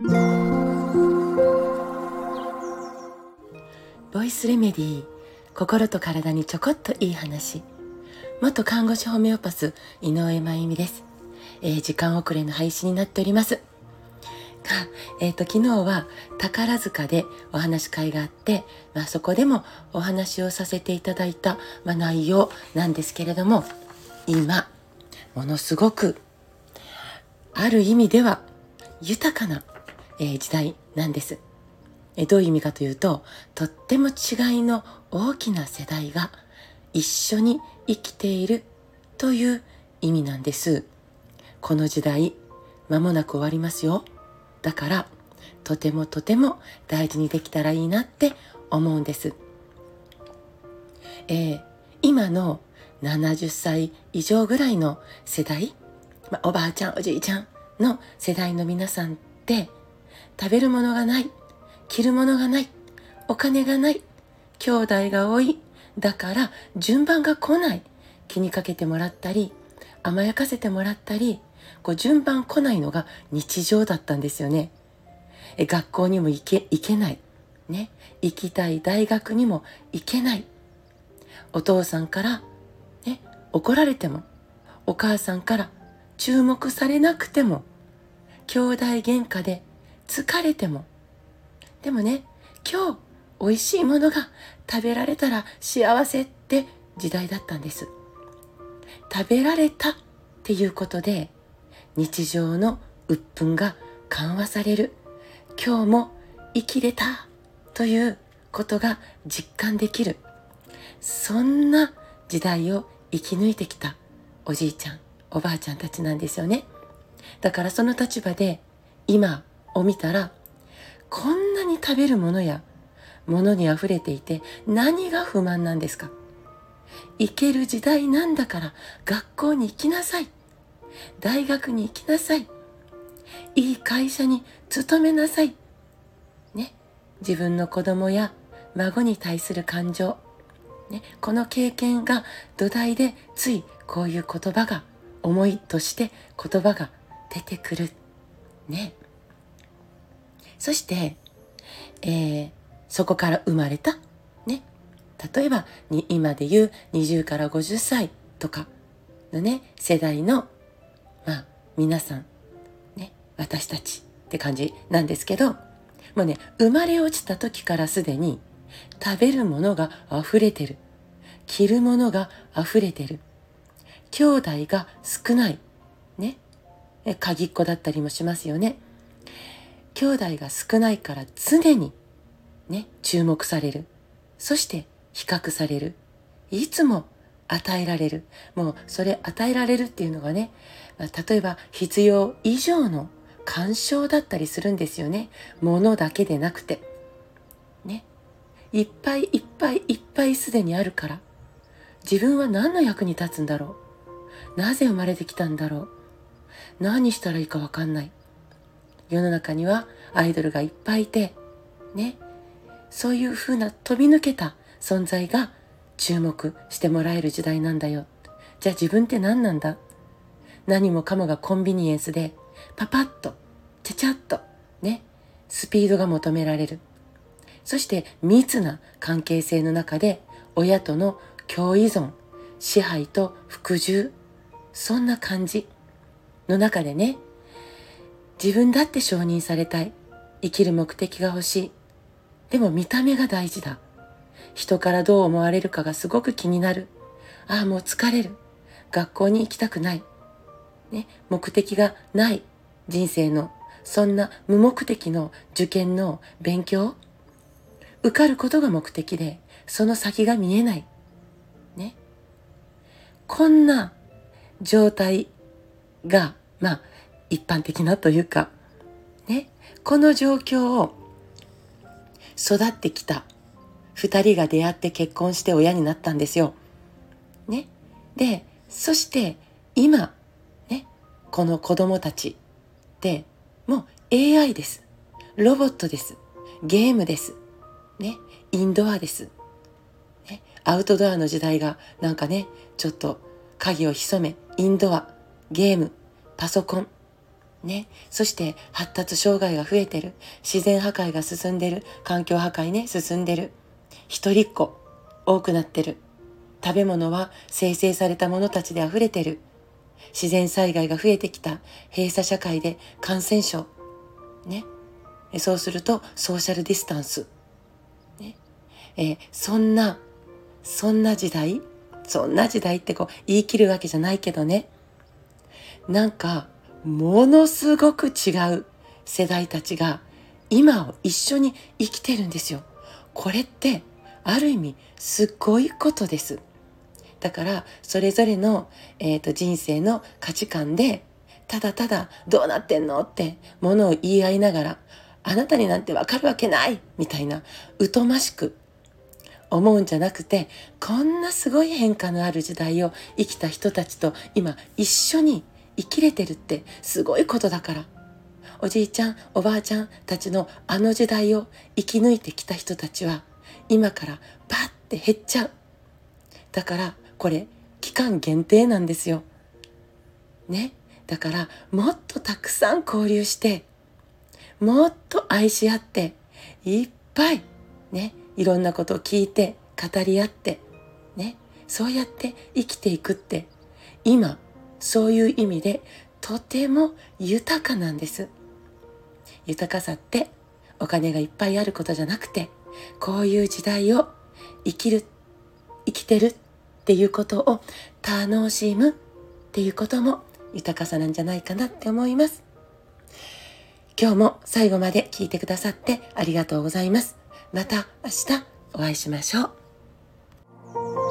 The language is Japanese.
ボイスレメディー心と体にちょこっといい話。元看護師ホメオパス井上真由美です、えー、時間遅れの配信になっております。が、えーと、昨日は宝塚でお話し会があって、まあ、そこでもお話をさせていただいた、まあ、内容なんですけれども今ものすごくある意味では豊かなえー、時代なんです。えどういう意味かというと、とっても違いの大きな世代が一緒に生きているという意味なんです。この時代、間もなく終わりますよ。だから、とてもとても大事にできたらいいなって思うんです。えー、今の70歳以上ぐらいの世代、まおばあちゃん、おじいちゃんの世代の皆さんって、食べるものがない、着るものがない、お金がない、兄弟が多い、だから順番が来ない、気にかけてもらったり、甘やかせてもらったり、こう順番来ないのが日常だったんですよね。え学校にも行け、行けない。ね。行きたい大学にも行けない。お父さんから、ね、怒られても、お母さんから注目されなくても、兄弟喧嘩で疲れても。でもね、今日美味しいものが食べられたら幸せって時代だったんです。食べられたっていうことで日常の鬱憤が緩和される。今日も生きれたということが実感できる。そんな時代を生き抜いてきたおじいちゃん、おばあちゃんたちなんですよね。だからその立場で今を見たら、こんなに食べるものや物に溢れていて何が不満なんですか？行ける時代なんだから学校に行きなさい。大学に行きなさい。いい会社に勤めなさい。ね？自分の子供や孫に対する感情。ね？この経験が土台でついこういう言葉が思いとして言葉が出てくる。ね？そして、えー、そこから生まれた、ね、例えばに今で言う20から50歳とかのね、世代の、まあ、皆さん、ね、私たちって感じなんですけど、もうね、生まれ落ちた時からすでに食べるものが溢れてる。着るものが溢れてる。兄弟が少ない。ね。鍵っ子だったりもしますよね。兄弟が少ないから常にね、注目される。そして比較される。いつも与えられる。もうそれ与えられるっていうのがね、ま、例えば必要以上の干渉だったりするんですよね。ものだけでなくて。ね。いっぱいいっぱいいっぱいすでにあるから。自分は何の役に立つんだろう。なぜ生まれてきたんだろう。何したらいいかわかんない。世の中にはアイドルがいっぱいいて、ね、そういう風な飛び抜けた存在が注目してもらえる時代なんだよ。じゃあ自分って何なんだ？何もかもがコンビニエンスで、パパッと、ちゃちゃっと、ね、スピードが求められる。そして密な関係性の中で、親との共依存、支配と服従、そんな感じの中でね、自分だって承認されたい。生きる目的が欲しい。でも見た目が大事だ。人からどう思われるかがすごく気になる。ああ、もう疲れる。学校に行きたくない。ね、目的がない人生の、そんな無目的の受験の勉強。受かることが目的で、その先が見えない。ね。こんな状態が、まあ、一般的なというか、ね、この状況を育ってきた二人が出会って結婚して親になったんですよ。ね。で、そして今、ね、この子供たちってもう AI です。ロボットです。ゲームです。ね、インドアです。ね、アウトドアの時代がなんかね、ちょっと影を潜め、インドア、ゲーム、パソコン、ね、そして発達障害が増えてる。自然破壊が進んでる。環境破壊ね。進んでる。一人っ子多くなってる。食べ物は生成されたものたちで溢れてる。自然災害が増えてきた。閉鎖社会で感染症。ね。そうするとソーシャルディスタンス、ね。えー、そんなそんな時代？そんな時代ってこう言い切るわけじゃないけどね。なんかものすごく違う世代たちが今を一緒に生きてるんですよ。これってある意味すごいことです。だからそれぞれの、えーと、人生の価値観でただただどうなってんのってものを言い合いながらあなたになんてわかるわけないみたいな疎ましく思うんじゃなくてこんなすごい変化のある時代を生きた人たちと今一緒に生きれてるってすごいことだから。おじいちゃん、おばあちゃんたちのあの時代を生き抜いてきた人たちは今からパッて減っちゃう。だからこれ期間限定なんですよ。ね。だからもっとたくさん交流してもっと愛し合っていっぱいねいろんなことを聞いて語り合ってねそうやって生きていくって今そういう意味でとても豊かなんです。豊かさってお金がいっぱいあることじゃなくて、こういう時代を生きる、生きてるっていうことを楽しむっていうことも豊かさなんじゃないかなって思います。今日も最後まで聞いてくださってありがとうございます。また明日お会いしましょう。